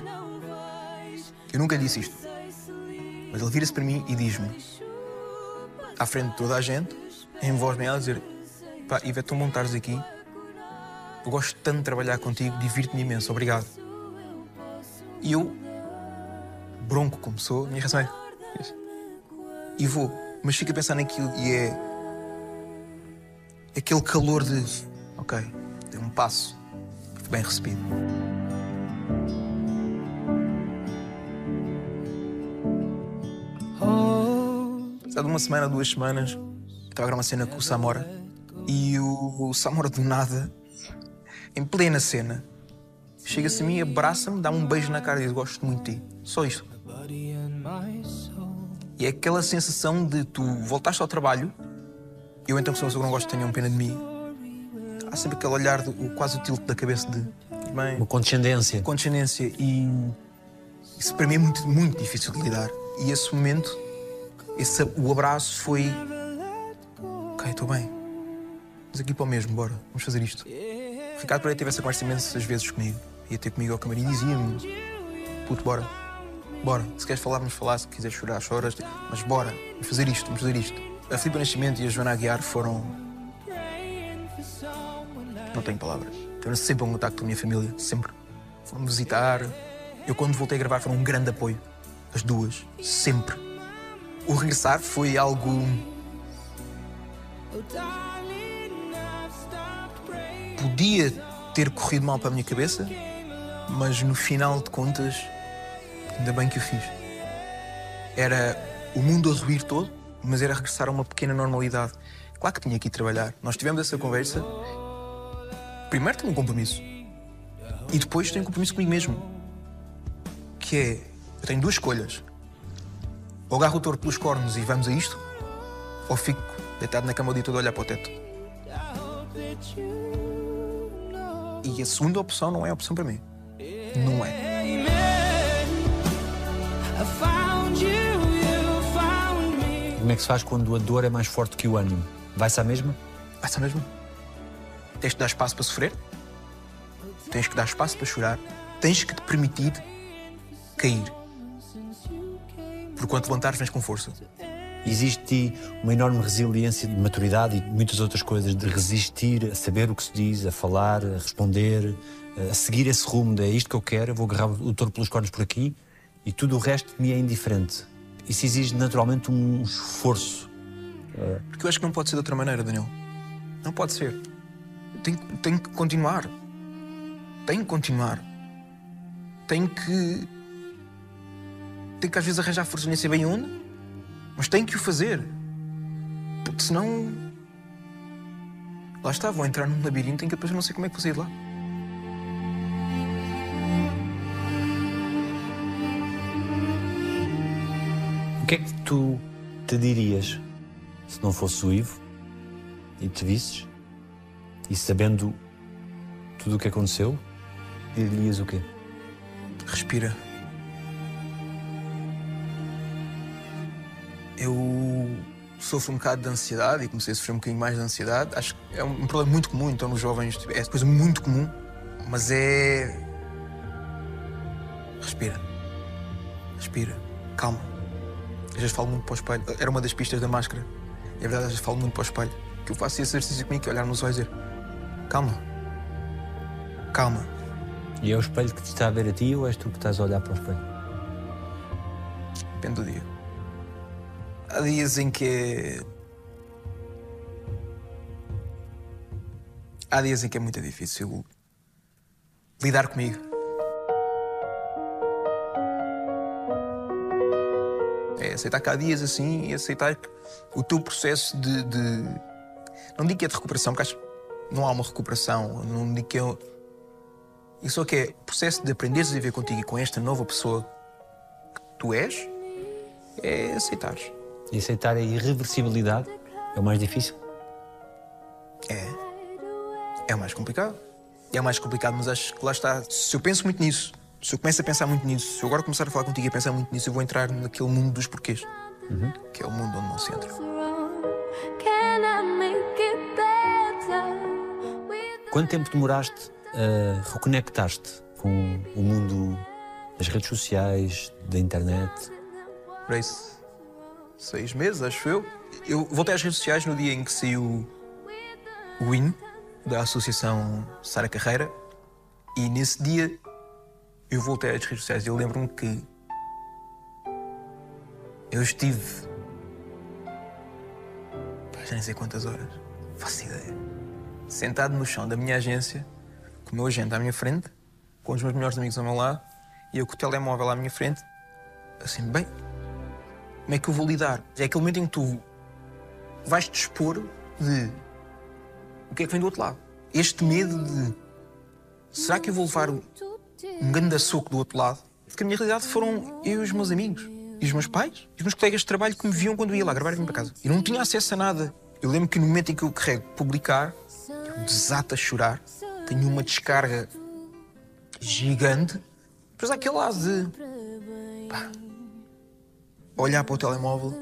Eu nunca disse isto. Mas ele vira-se para mim e diz-me, à frente de toda a gente, em voz bem alta, dizer: Pá, Ivete, tão bom estares aqui. Eu gosto tanto de trabalhar contigo, divirto-me imenso, obrigado. E eu, bronco como sou, minha reação é. E vou, mas fico a pensar naquilo e é. aquele calor de. Ok, dei um passo, fui bem recebido. Passado uma semana, duas semanas, estava a gravar uma cena com o Samora e o, o Samora do nada, em plena cena, chega-se a mim, abraça-me, dá-me um beijo na cara e diz: Gosto muito de ti. Só isto. E é aquela sensação de tu voltaste ao trabalho, eu então, que sou que não gosto, tenham pena de mim. Há sempre aquele olhar, o- quase o tilt da cabeça de. Bem, Uma condescendência. condescendência e isso para mim é muito, muito difícil de lidar. E esse momento, esse, o abraço foi. Ok, estou bem. Vamos aqui para o mesmo, bora, vamos fazer isto. O Ricardo Pereira teve essa conversa imensas vezes comigo. Ia ter comigo ao camarim e dizia-me: Puto, bora, bora. Se queres falar, vamos falar. Se quiseres chorar, choras. Mas bora, vamos fazer isto, vamos fazer isto. A Filipe Nascimento e a Joana Aguiar foram. Não tenho palavras. Tiveram sempre um contacto com a minha família, sempre. Foram visitar. Eu, quando voltei a gravar, foram um grande apoio. As duas, sempre. O regressar foi algo. Podia ter corrido mal para a minha cabeça, mas no final de contas, ainda bem que o fiz. Era o mundo a ruir todo, mas era regressar a uma pequena normalidade. Claro que tinha que ir trabalhar. Nós tivemos essa conversa. Primeiro tenho um compromisso. E depois tenho um compromisso comigo mesmo. Que é, eu tenho duas escolhas. Ou agarro o touro pelos cornos e vamos a isto, ou fico deitado na cama o dia todo a olhar para o teto. E a segunda opção não é opção para mim. Não é. Como é que se faz quando a dor é mais forte que o ânimo? Vai-se à mesma? Vai ser mesmo? Tens que dar espaço para sofrer, tens que dar espaço para chorar, tens que te permitir cair. Por quanto levantares, vens com força. Existe uma enorme resiliência de maturidade e muitas outras coisas, de resistir a saber o que se diz, a falar, a responder, a seguir esse rumo de é isto que eu quero, eu vou agarrar o touro pelos cornos por aqui e tudo o resto me é indiferente. Isso exige naturalmente um esforço. Porque eu acho que não pode ser de outra maneira, Daniel. Não pode ser. Tem, tem que continuar. Tem que continuar. Tem que. Tem que às vezes arranjar força, nem sei bem onde, mas tem que o fazer. Porque senão. Lá está, vou entrar num labirinto em que depois eu não sei como é que vou sair de lá. O que é que tu te dirias se não fosse o Ivo e te visses e sabendo tudo o que aconteceu, dirias o quê? Respira. Eu sofro um bocado de ansiedade e comecei a sofrer um bocadinho mais de ansiedade. Acho que é um problema muito comum, então, nos jovens. tipo, É coisa muito comum, mas é. Respira. Respira. Calma. Às vezes falo muito para o espelho. Era uma das pistas da máscara. E a verdade, às vezes falo muito para o espelho. Que eu faço esse exercício comigo, que é olhar nos olhos e dizer: Calma. Calma. E é o espelho que te está a ver a ti ou és tu que estás a olhar para o espelho? Depende do dia. Há dias em que é. Há dias em que é muito difícil lidar comigo. É aceitar que há dias assim e aceitar que o teu processo de. de- Não digo que é de recuperação, porque acho que não há uma recuperação. Não digo que é. Isso só que é o processo de aprenderes a viver contigo e com esta nova pessoa que tu és, é aceitares. E aceitar a irreversibilidade é o mais difícil. É. É o mais complicado. é mais complicado, mas acho que lá está. Se eu penso muito nisso, se eu começo a pensar muito nisso, se eu agora começar a falar contigo e a pensar muito nisso, eu vou entrar naquele mundo dos porquês, que é o mundo onde não se entra. Quanto tempo demoraste a reconectar-te com o mundo das redes sociais, da internet? Por isso, seis meses, acho eu. Eu voltei às redes sociais no dia em que saiu o hino da Associação Sara Carreira e nesse dia eu voltei às redes sociais. Eu lembro-me que eu estive. já nem sei quantas horas, faço ideia. Sentado no chão da minha agência, com o meu agente à minha frente, com os meus melhores amigos ao meu lado e eu com o telemóvel à minha frente, assim, bem, como é que eu vou lidar? É aquele momento em que tu vais te expor de o que é que vem do outro lado. Este medo de será que eu vou levar um grande soco do outro lado? Porque a minha realidade foram eu e os meus amigos, e os meus pais, e os meus colegas de trabalho que me viam quando eu ia lá gravar e vim para casa. Eu não tinha acesso a nada. Eu lembro que no momento em que eu carrego publicar, eu desato a chorar, tenho uma descarga gigante. Depois há aquele lado de pá, olhar para o telemóvel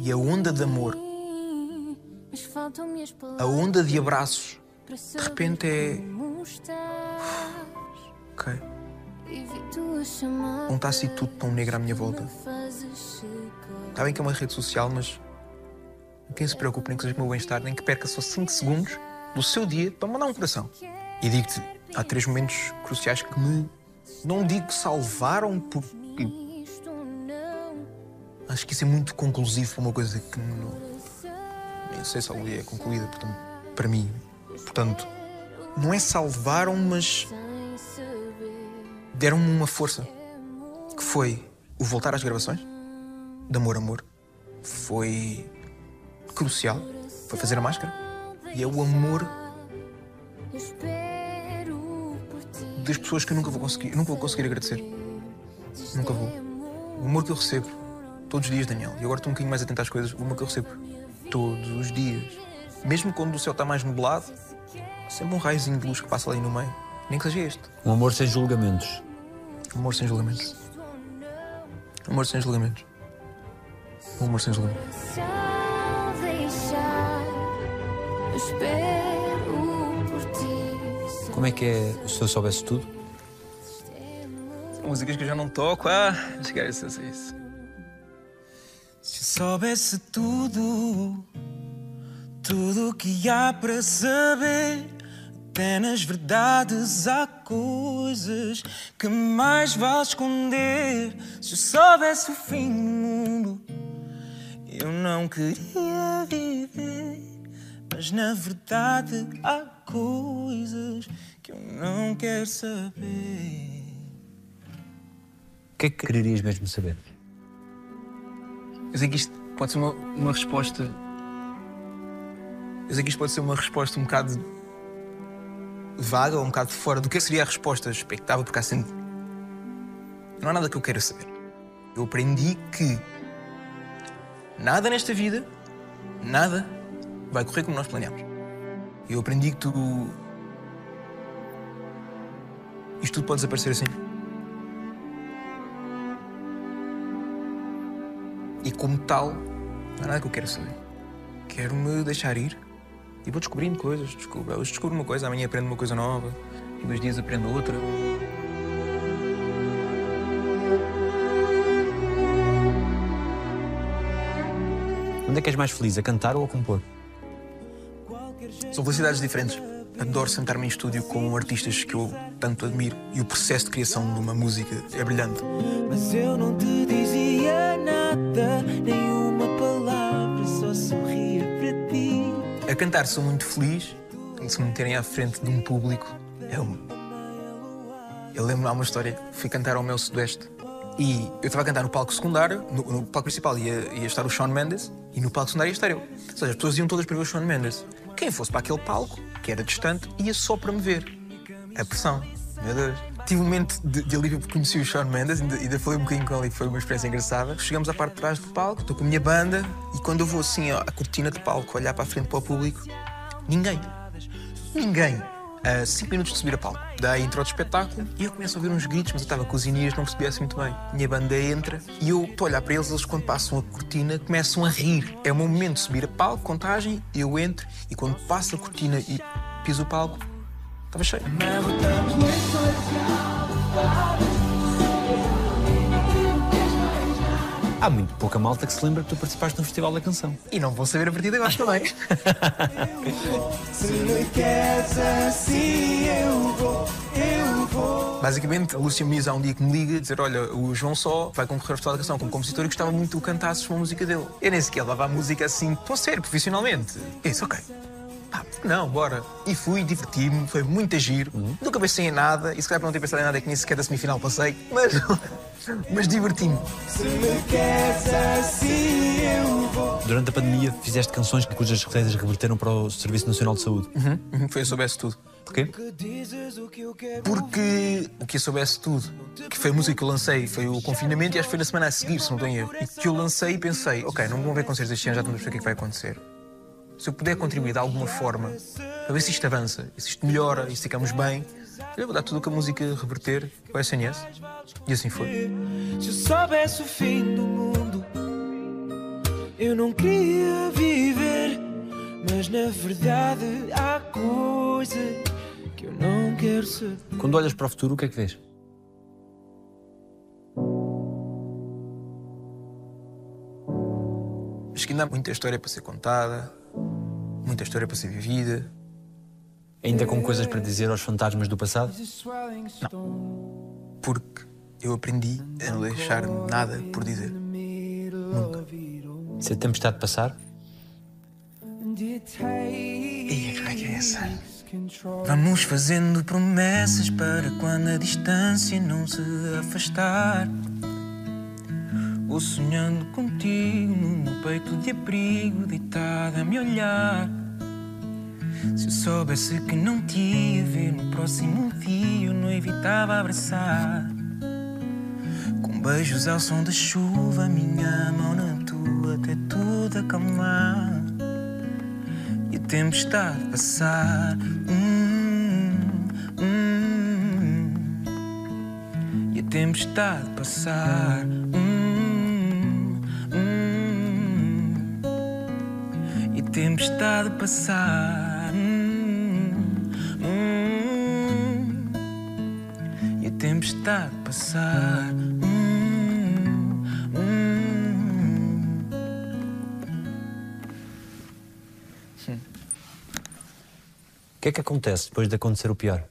e a onda de amor, a onda de abraços, de repente é. Ok, não está assim tudo tão negro à minha volta. Está bem que é uma rede social, mas quem se preocupe nem que seja o meu bem-estar, nem que perca só 5 segundos do seu dia para mandar um coração. E digo-te, há três momentos cruciais que me. Não digo salvaram, não acho que isso é muito conclusivo para uma coisa que não. Nem sei se a é concluída, portanto, para mim. Portanto, não é salvaram, mas deram-me uma força. Que foi o voltar às gravações, de Amor Amor. Foi crucial. Foi fazer a máscara. E é o amor das pessoas que eu nunca vou conseguir, nunca vou conseguir agradecer. Nunca vou. O amor que eu recebo todos os dias, Daniel. E agora estou um bocadinho mais atento às coisas. O amor que eu recebo todos os dias. Mesmo quando o céu está mais nublado, sempre um raiozinho de luz que passa ali no meio. Nem que seja este. Um amor sem julgamentos. Amor sem julgamentos. Amor sem julgamentos. Um amor sem julgamentos. Como é que é se eu soubesse tudo? Músicas que eu já não toco. Ah, chegar a isso. Se soubesse tudo, tudo que há para saber, até nas verdades há coisas que mais vale esconder. Se soubesse o fim do mundo, eu não queria viver. Mas na verdade há coisas que eu não quero saber. O que é que quererias mesmo saber? Eu sei que isto pode ser uma, uma resposta. Eu sei que isto pode ser uma resposta um bocado vaga ou um bocado fora do que seria a resposta expectável, porque há sempre. Não há nada que eu queira saber. Eu aprendi que nada nesta vida, nada, vai correr como nós planeamos. Eu aprendi que tu. Isto tudo pode desaparecer assim. E como tal, não há nada que eu quero saber. Quero-me deixar ir e vou descobrindo coisas. Descubro, hoje descubro uma coisa, amanhã aprendo uma coisa nova, e dois dias aprendo outra. Onde é que és mais feliz, a cantar ou a compor? São felicidades diferentes. Adoro sentar-me em estúdio com artistas que eu tanto admiro e o processo de criação de uma música é brilhante. Mas eu não te dizia nada, palavra, só sorria para ti. A cantar sou muito feliz se me meterem à frente de um público. É um... Eu lembro-me há uma história, fui cantar ao meu Sudoeste e eu estava a cantar no palco secundário, no, no palco principal ia, ia estar o Shawn Mendes e no palco secundário ia estar eu. Ou seja, as pessoas iam todas para ver o Shawn Mendes. Quem fosse para aquele palco, que era distante, ia só para me ver. A pressão, meu Deus. Tive um momento de, de alívio porque conheci o Shawn Mendes, ainda, ainda falei um bocadinho com ele e foi uma experiência engraçada. Chegamos à parte de trás do palco, estou com a minha banda e quando eu vou assim ó, à cortina de palco, olhar para a frente para o público, ninguém. Ninguém. a 5 minutos de subir a palco. A intro do espetáculo e eu começo a ouvir uns gritos, mas eu estava com os Inês, não percebia assim muito bem. Minha banda entra e eu estou a olhar para eles, eles quando passam a cortina começam a rir. É o meu momento de subir a palco, contagem, eu entro e quando passo a cortina e piso o palco, estava cheio. Há muito pouca malta que se lembra que tu participaste no Festival da Canção. E não vou saber a partir de agora também. Se me queres assim, eu vou, eu vou. Basicamente, a Lúcia Muniz há um dia que me liga dizer: Olha, o João Só vai concorrer ao Festival da Canção como compositor e gostava muito que tu cantasses uma música dele. Eu nem sequer levava a música assim, tão sério, profissionalmente. Disse: Ok. Pá, não, bora. E fui, diverti-me, foi muito giro. Nunca pensei em nada, e se calhar para não ter pensado em nada é que nem sequer da semifinal passei, mas, (laughs) mas diverti-me. Se me queres assim, eu vou. Durante a pandemia fizeste canções cujas receitas reverteram para o Serviço Nacional de Saúde. Uhum, Foi eu soubesse tudo. Porquê? Que dizes o que eu quero. Porque o que eu soubesse tudo, que foi a música que eu lancei, foi o confinamento e acho que foi na semana a seguir, se não tenho erro. E que eu lancei e pensei, ok, não vão ver concertos este ano, já estamos a ver o que é que vai acontecer. Se eu puder contribuir de alguma forma para ver se isto avança, se isto melhora e se ficamos bem, eu vou dar tudo o que a música reverter ao SNS. E assim foi. Se eu soubesse o fim do mundo, eu não queria viver. Mas na verdade há coisa que eu não quero saber. Quando olhas para o futuro, o que é que vês? Acho que ainda há muita história para ser contada, muita história para ser vivida. Ainda com coisas para dizer aos fantasmas do passado? Porque eu aprendi a não deixar nada por dizer. Nunca. Se a tempestade passar, E como é que é essa? Vamos fazendo promessas para quando a distância não se afastar. Ou sonhando contigo no meu peito de abrigo, deitada a me olhar. Se eu soubesse que não te ia ver no próximo dia, eu não evitava abraçar. Com beijos ao som da chuva, minha mão na tua, até tudo acalmar e a tempestade passar. Hum, hum, e a tempestade passar. Tempestade passar. Hum, hum, e a tempestade passar. Hum, hum. o que é que acontece depois de acontecer o pior?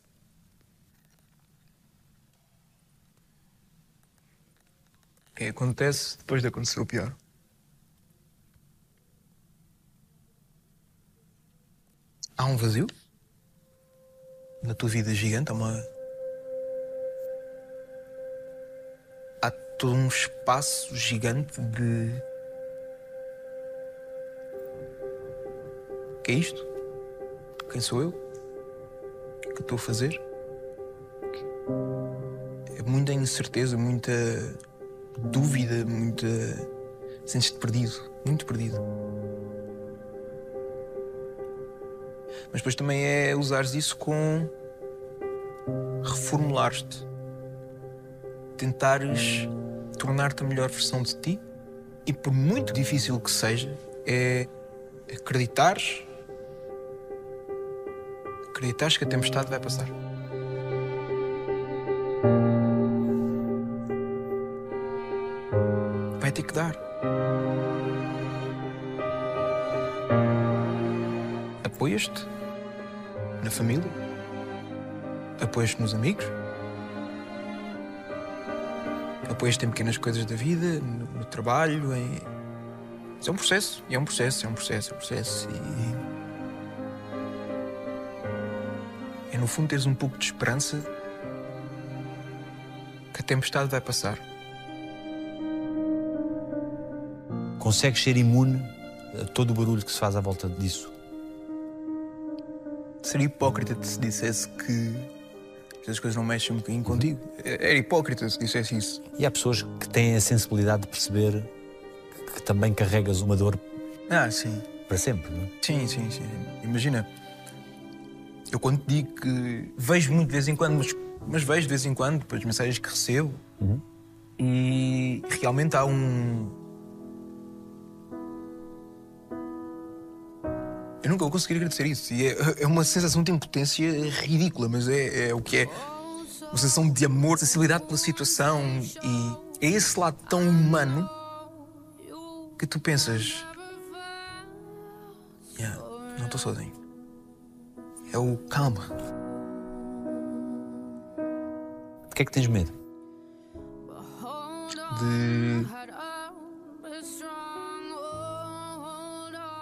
O que acontece depois de acontecer o pior? Um vazio na tua vida gigante, há uma. Há todo um espaço gigante de. O que é isto? Quem sou eu? O que é que estou a fazer? É muita incerteza, muita dúvida, muita. Sentes-te perdido, muito perdido. Mas depois também é usares isso com. reformular-te. Tentares tornar-te a melhor versão de ti e, por muito difícil que seja, é acreditares. acreditares que a tempestade vai passar. Vai ter que dar. Apoias-te na família, apoias-te nos amigos, apoias-te em pequenas coisas da vida, no, no trabalho, em... Isso é um processo, é um processo, é um processo, é um processo. E... É no fundo teres um pouco de esperança que a tempestade vai passar. Consegues ser imune a todo o barulho que se faz à volta disso? Seria hipócrita se dissesse que as coisas não mexem um bocadinho contigo. Era hipócrita se dissesse isso. E há pessoas que têm a sensibilidade de perceber que também carregas uma dor Ah, sim. para sempre, não é? Sim, sim, sim. Imagina, Eu quando te digo que vejo muito de vez em quando, mas, mas vejo de vez em quando as mensagens que recebo e realmente há um. Nunca vou conseguir agradecer isso. E é, é uma sensação de impotência ridícula, mas é, é o que é. Uma sensação de amor, sensibilidade pela situação e é esse lado tão humano que tu pensas. Yeah, não estou sozinho. É o calma. De que é que tens medo? De.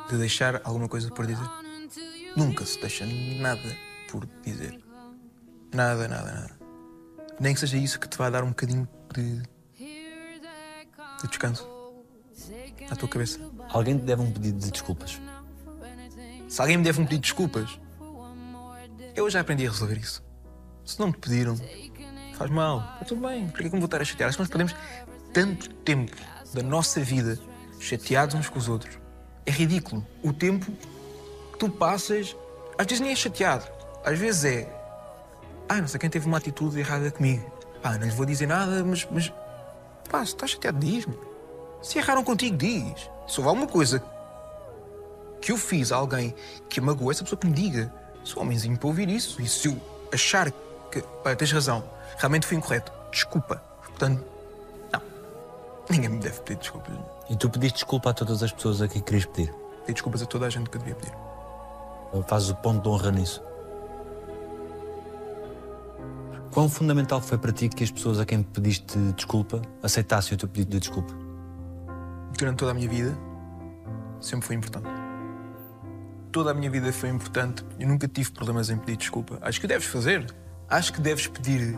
De deixar alguma coisa por dizer. Nunca se deixa nada por dizer. Nada, nada, nada. Nem que seja isso que te vai dar um bocadinho de. de descanso. À tua cabeça. Alguém te deve um pedido de desculpas. Se alguém me deve um pedido de desculpas, eu já aprendi a resolver isso. Se não me pediram, faz mal. Está tudo bem. Por que é que me vou estar a chatear? Acho que nós perdemos tanto tempo da nossa vida chateados uns com os outros. É ridículo. O tempo que tu passas, às vezes nem é chateado. Às vezes é. Ah, não sei quem teve uma atitude errada comigo. Pá, não lhe vou dizer nada, mas. mas pá, se estás chateado, diz-me. Se erraram contigo, diz. Se houve alguma coisa que eu fiz a alguém que magoou, essa pessoa que me diga. Sou homenzinho para ouvir isso. E se eu achar que, pá, tens razão, realmente fui incorreto, desculpa. Portanto, não. Ninguém me deve pedir desculpas. E tu pediste desculpa a todas as pessoas a quem querias pedir. Pedir desculpas a toda a gente que eu devia pedir. Fazes o ponto de honra nisso. Quão fundamental foi para ti que as pessoas a quem pediste desculpa aceitassem o teu pedido de desculpa? Durante toda a minha vida, sempre foi importante. Toda a minha vida foi importante. Eu nunca tive problemas em pedir desculpa. Acho que deves fazer. Acho que deves pedir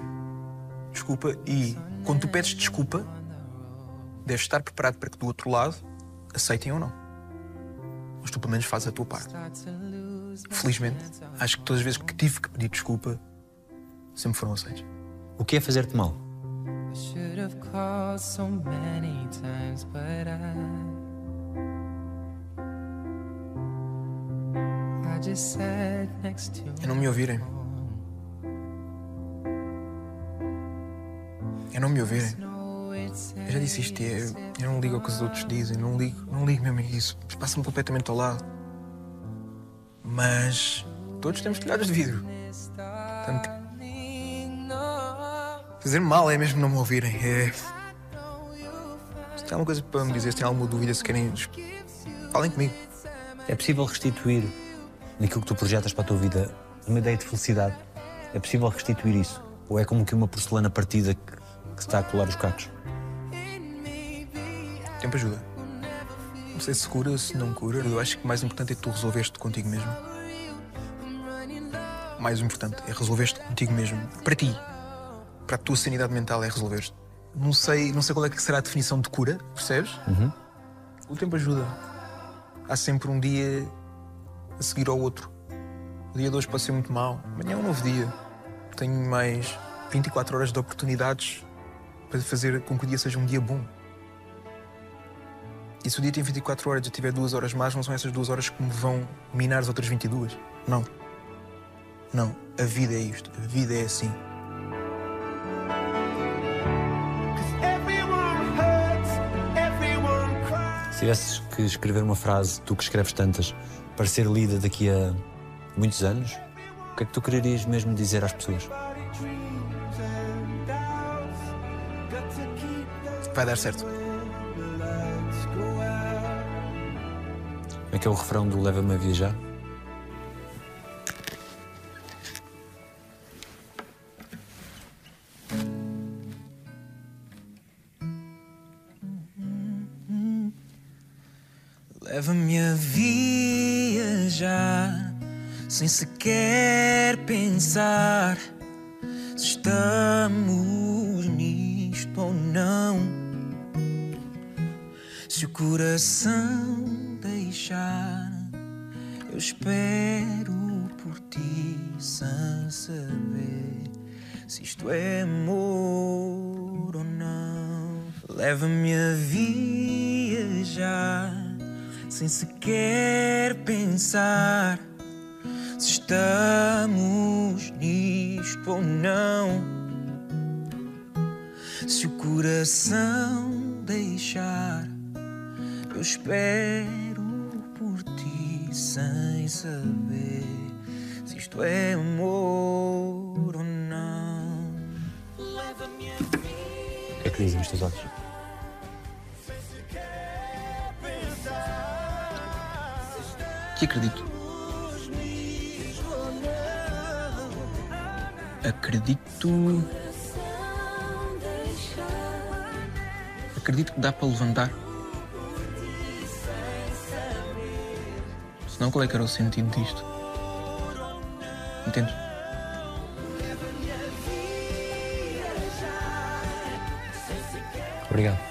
desculpa e, quando tu pedes desculpa, deves estar preparado para que do outro lado aceitem ou não. Mas tu pelo menos fazes a tua parte. Felizmente, acho que todas as vezes que tive que pedir desculpa, sempre foram aceitos. O que é fazer-te mal? É não me ouvirem. É não me ouvirem. Eu já disse isto, eu, eu não ligo ao que os outros dizem, não ligo, não ligo mesmo isso. Passa-me completamente ao lado. Mas todos temos telhados de vidro. Portanto, fazer mal é mesmo não me ouvirem. É... Se tem alguma coisa para me dizer, se tem alguma dúvida, se querem, falem comigo. É possível restituir naquilo que tu projetas para a tua vida uma ideia de felicidade? É possível restituir isso? Ou é como que uma porcelana partida que, que está a colar os cacos? Tempo ajuda. Não sei se cura, se não cura. Eu acho que o mais importante é que tu resolveste contigo mesmo. O mais importante é resolveste contigo mesmo. Para ti. Para a tua sanidade mental é resolveste. Não sei, não sei qual é que será a definição de cura, percebes? O tempo ajuda. Há sempre um dia a seguir ao outro. O dia de hoje pode ser muito mau. Amanhã é um novo dia. Tenho mais 24 horas de oportunidades para fazer com que o dia seja um dia bom. E se o dia tem 24 horas e eu tiver duas horas mais, não são essas duas horas que me vão minar as outras 22. Não. Não. A vida é isto. A vida é assim. Se tivesses que escrever uma frase, tu que escreves tantas, para ser lida daqui a muitos anos, o que é que tu quererias mesmo dizer às pessoas? Vai dar certo. O refrão do Leva-me a Viajar? Leva-me a viajar sem sequer pensar se estamos nisto ou não. Se o coração deixar, eu espero por ti sem saber se isto é amor ou não. Leva-me a viajar sem sequer pensar se estamos nisto ou não. Se o coração deixar, eu espero sem saber se isto é amor ou não. O que é que dizem os teus olhos? Que acredito. Acredito. Acredito que dá para levantar. Senão, qual é que era o sentido disto? Entende? Obrigado. Obrigado.